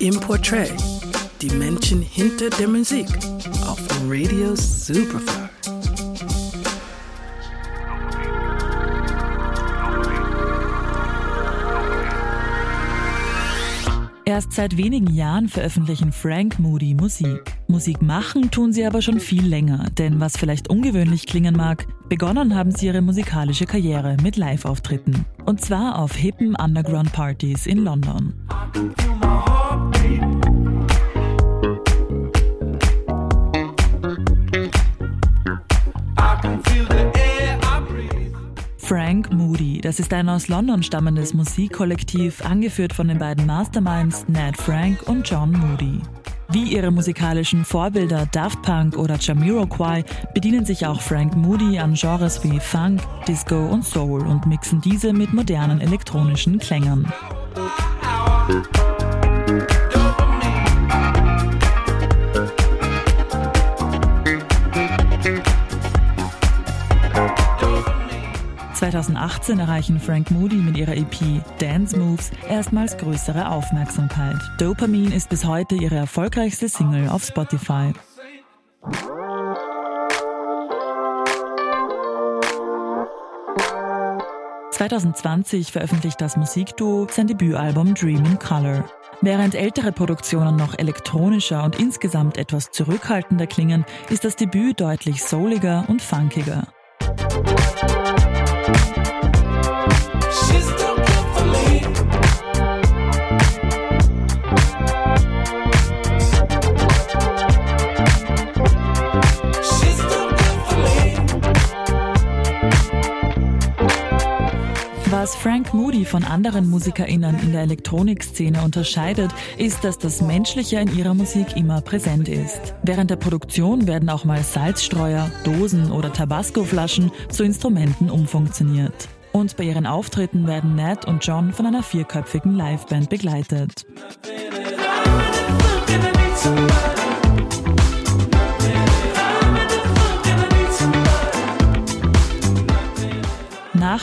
Im Portrait, die Menschen hinter der Musik auf Radio Superfly. Erst seit wenigen Jahren veröffentlichen Frank Moody Musik. Musik machen tun sie aber schon viel länger, denn was vielleicht ungewöhnlich klingen mag, begonnen haben sie ihre musikalische Karriere mit Live-Auftritten. Und zwar auf hippen Underground-Partys in London. Frank Moody. Das ist ein aus London stammendes Musikkollektiv, angeführt von den beiden Masterminds Ned Frank und John Moody. Wie ihre musikalischen Vorbilder Daft Punk oder Jamiroquai bedienen sich auch Frank Moody an Genres wie Funk, Disco und Soul und mixen diese mit modernen elektronischen Klängen. 2018 erreichen Frank Moody mit ihrer EP Dance Moves erstmals größere Aufmerksamkeit. Dopamine ist bis heute ihre erfolgreichste Single auf Spotify. (2020) veröffentlicht das Musikduo sein Debütalbum Dream in Color. Während ältere Produktionen noch elektronischer und insgesamt etwas zurückhaltender klingen, ist das Debüt deutlich souliger und funkiger. Was Frank Moody von anderen MusikerInnen in der Elektronikszene unterscheidet, ist, dass das Menschliche in ihrer Musik immer präsent ist. Während der Produktion werden auch mal Salzstreuer, Dosen oder Tabasco-Flaschen zu Instrumenten umfunktioniert. Und bei ihren Auftritten werden Ned und John von einer vierköpfigen Liveband begleitet.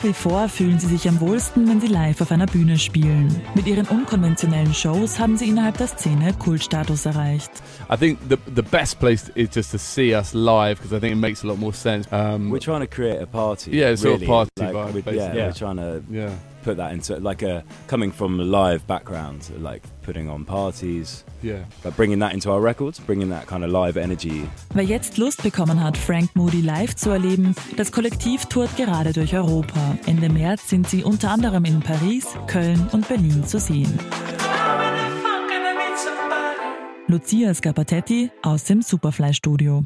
Wie vor fühlen sie sich am wohlsten, wenn sie live auf einer Bühne spielen. Mit ihren unkonventionellen Shows haben sie innerhalb der Szene Kultstatus erreicht. I think the the best place is just to see us live because I think it makes a lot more sense. Um, we're trying to create a party. Yeah, it's really. of party like, vibe. Yeah, yeah, we're trying to yeah. Put that into like a coming from a live background, like putting on parties. Yeah. But bringing that into our records, bringing that kind of live energy. Wer jetzt Lust bekommen hat, Frank Moody live zu erleben, das Kollektiv tourt gerade durch Europa. Ende März sind sie unter anderem in Paris, Köln und Berlin zu sehen. Lucia Scapatetti aus dem Superfly Studio.